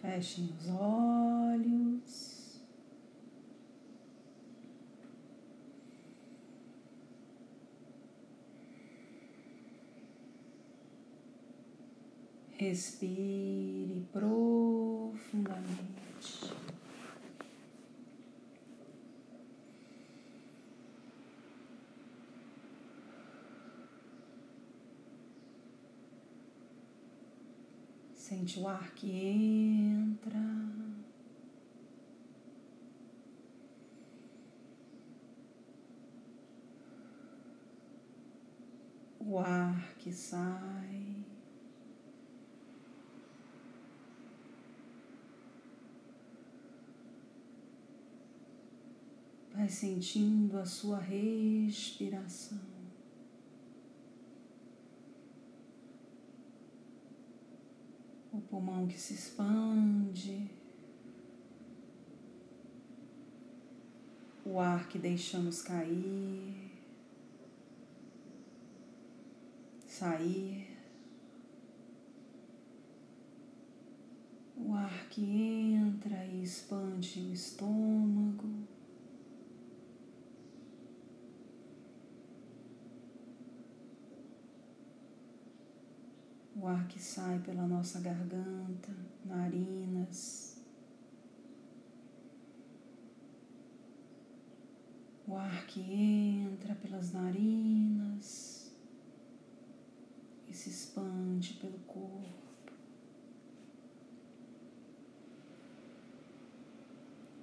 Fechem os olhos. Respire profundamente. Sente o ar que entra. O ar que sai. Vai sentindo a sua respiração. O pulmão que se expande. O ar que deixamos cair. Sair. O ar que entra e expande o estômago. O ar que sai pela nossa garganta, narinas, o ar que entra pelas narinas e se expande pelo corpo.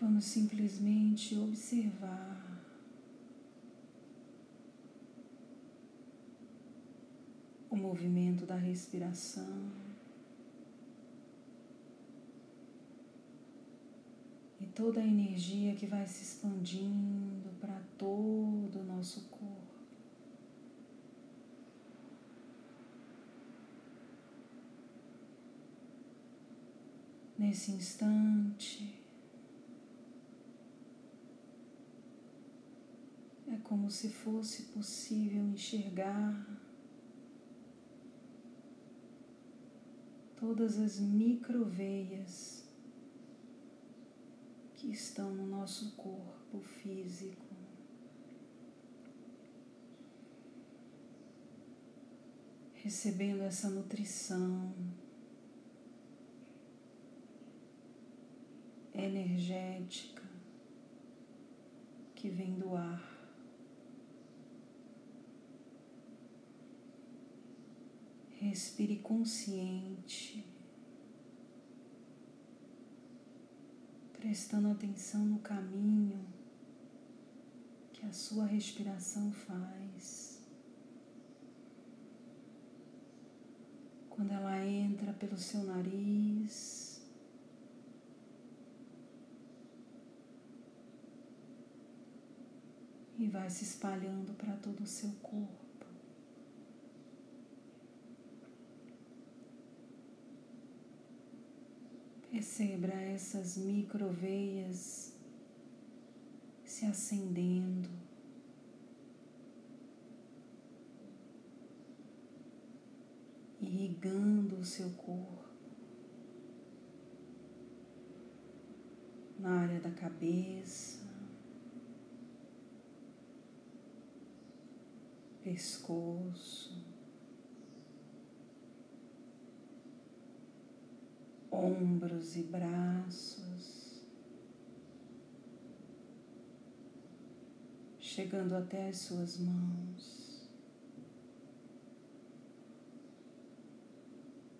Vamos simplesmente observar o movimento da respiração. E toda a energia que vai se expandindo para todo o nosso corpo. Nesse instante, é como se fosse possível enxergar todas as microveias que estão no nosso corpo físico. Recebendo essa nutrição energética que vem do ar. Respire consciente, prestando atenção no caminho que a sua respiração faz. Quando ela entra pelo seu nariz, e vai se espalhando para todo o seu corpo. Perceba essas microveias se acendendo. Irrigando o seu corpo. Na área da cabeça, pescoço, ombros e braços, chegando até as suas mãos,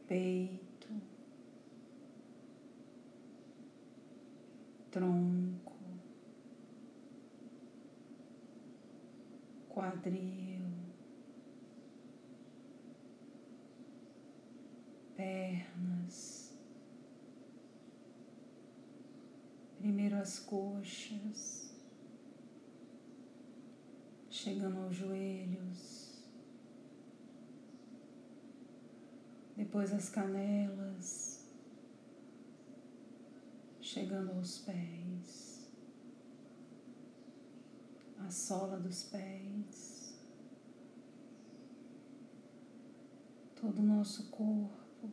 peito, tronco, quadril, pernas. Primeiro as coxas, chegando aos joelhos, depois as canelas, chegando aos pés, a sola dos pés, todo o nosso corpo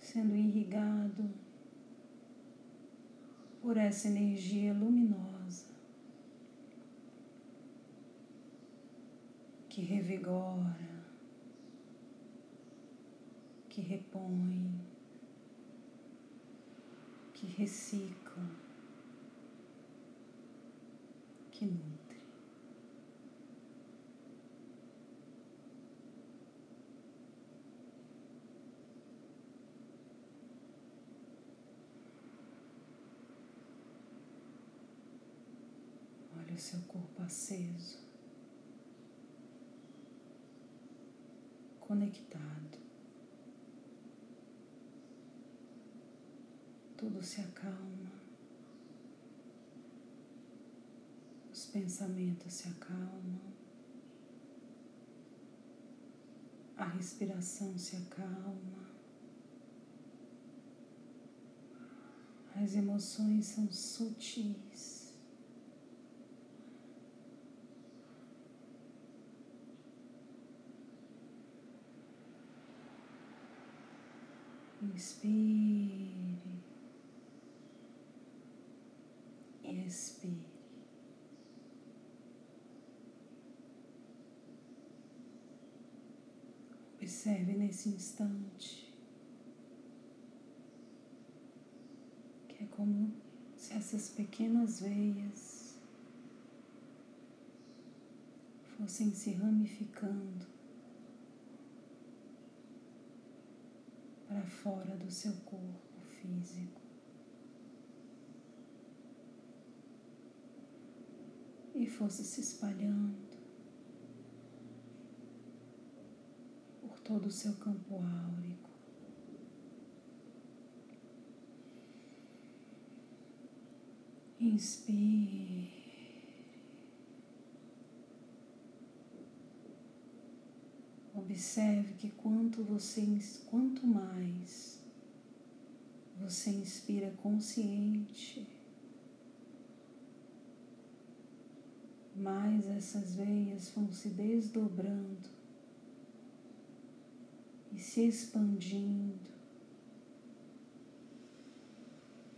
sendo irrigado por essa energia luminosa que revigora, que repõe, que recicla, que nutre. o seu corpo aceso, conectado. Tudo se acalma, os pensamentos se acalmam, a respiração se acalma. As emoções são sutis. Inspire e expire. Observe nesse instante que é como se essas pequenas veias fossem se ramificando para fora do seu corpo físico. E fosse se espalhando por todo o seu campo áurico. Inspire. Observe que quanto você, quanto mais você inspira consciente, mais essas veias vão se desdobrando e se expandindo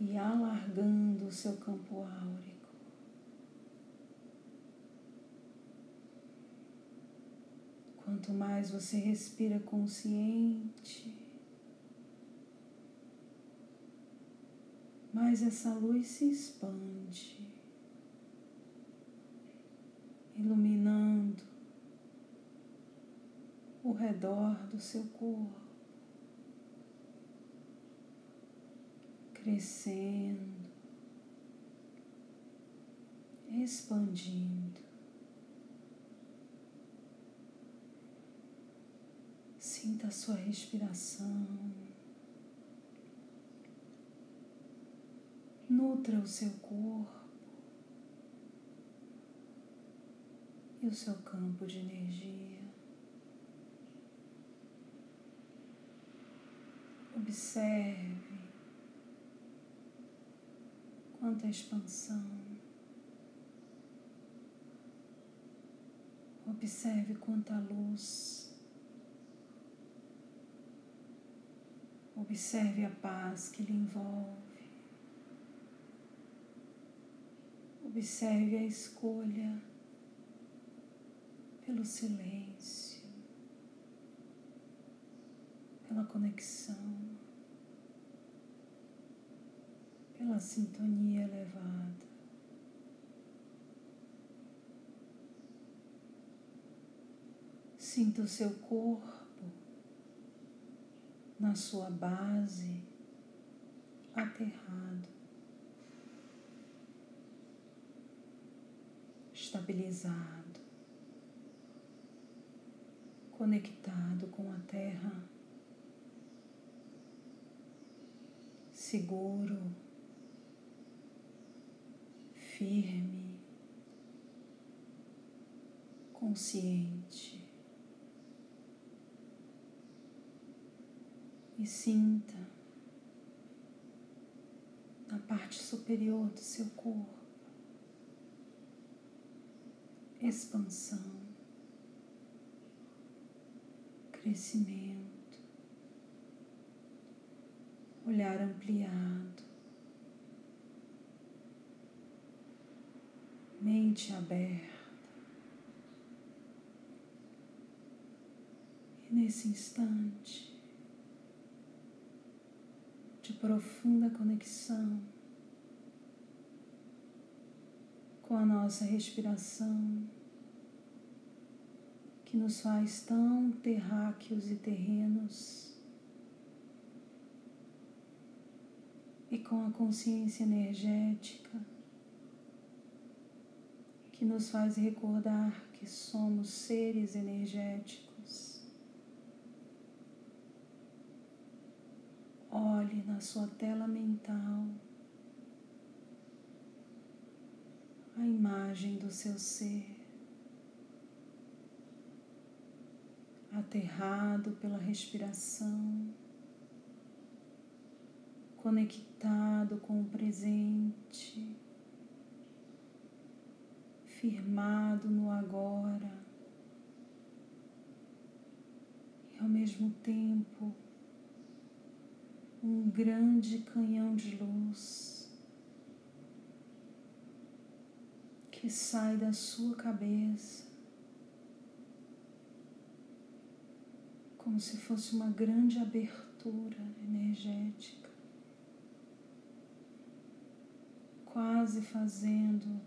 e alargando o seu campo áureo. Quanto mais você respira consciente, mais essa luz se expande, iluminando o redor do seu corpo, crescendo, expandindo. Sinta a sua respiração. Nutra o seu corpo e o seu campo de energia. Observe quanta expansão. Observe quanta luz. Observe a paz que lhe envolve. Observe a escolha pelo silêncio, pela conexão, pela sintonia elevada. Sinta o seu corpo na sua base aterrado, estabilizado, conectado com a terra, seguro, firme, consciente. E sinta na parte superior do seu corpo expansão, crescimento, olhar ampliado, mente aberta. E nesse instante profunda conexão com a nossa respiração, que nos faz tão terráqueos e terrenos. e com a consciência energética que nos faz recordar que somos seres energéticos. Olhe na sua tela mental a imagem do seu ser. Aterrado pela respiração conectado com o presente, firmado no agora e ao mesmo tempo um grande canhão de luz que sai da sua cabeça como se fosse uma grande abertura energética. quase fazendo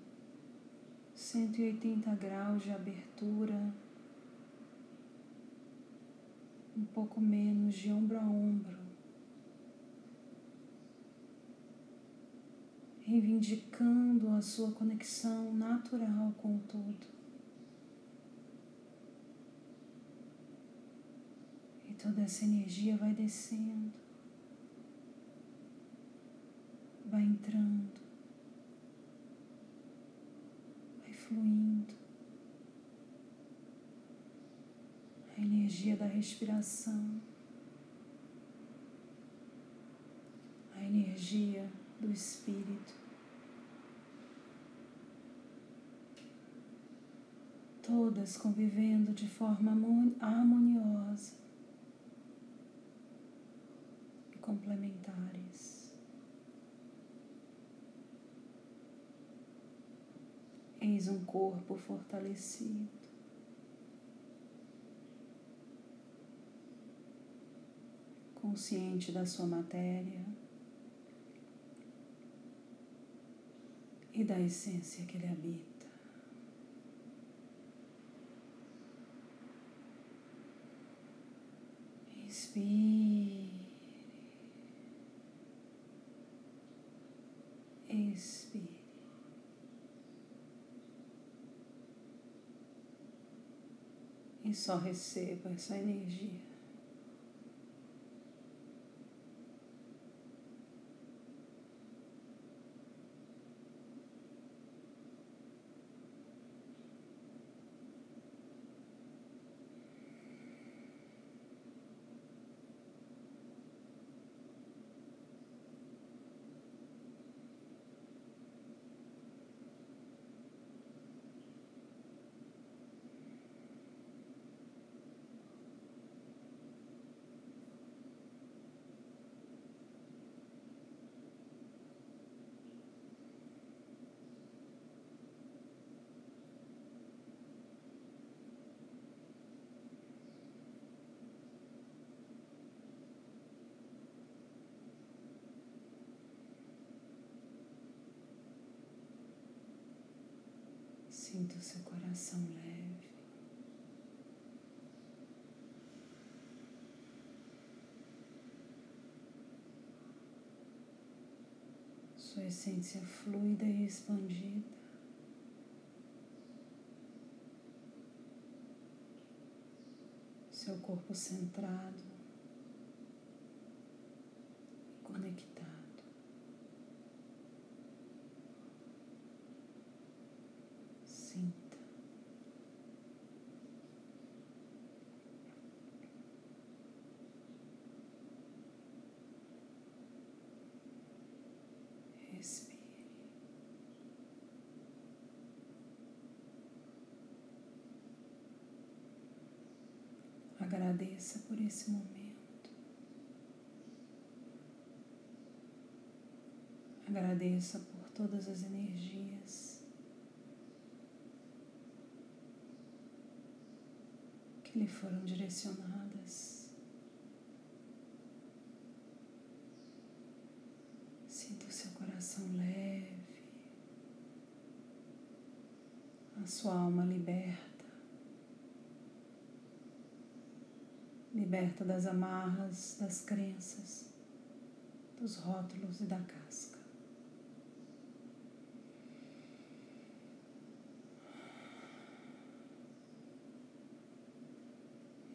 180 graus de abertura, um pouco menos de ombro a ombro, reivindicando a sua conexão natural com o todo. E toda essa energia vai descendo, vai entrando fluindo. A energia da respiração, a energia do espírito. Todas convivendo de forma harmoniosa e complementares. Eis um corpo fortalecido. Consciente da sua matéria e da essência que ele habita. Inspire. Expire. e só receba essa energia. Sinta o seu coração leve. Sua essência fluida e expandida. Seu corpo centrado e conectado. Agradeça por esse momento. Agradeça por todas as energias que lhe foram direcionadas. Sinta o seu coração leve, a sua alma liberta. Liberta das amarras, das crenças, dos rótulos e da casca.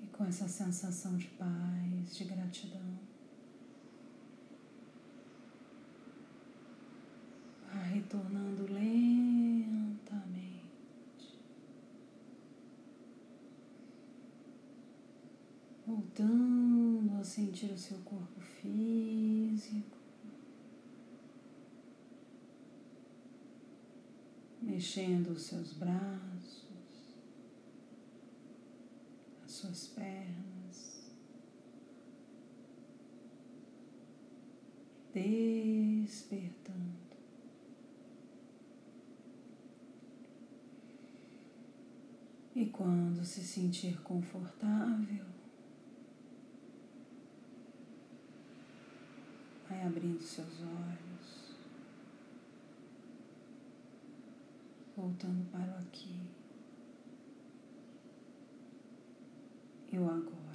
E com essa sensação de paz, de gratidão, vai retornando lentamente. Voltando a sentir o seu corpo físico, mexendo os seus braços, as suas pernas, despertando. E quando se sentir confortável, Vai abrindo seus olhos, voltando para o aqui e o agora.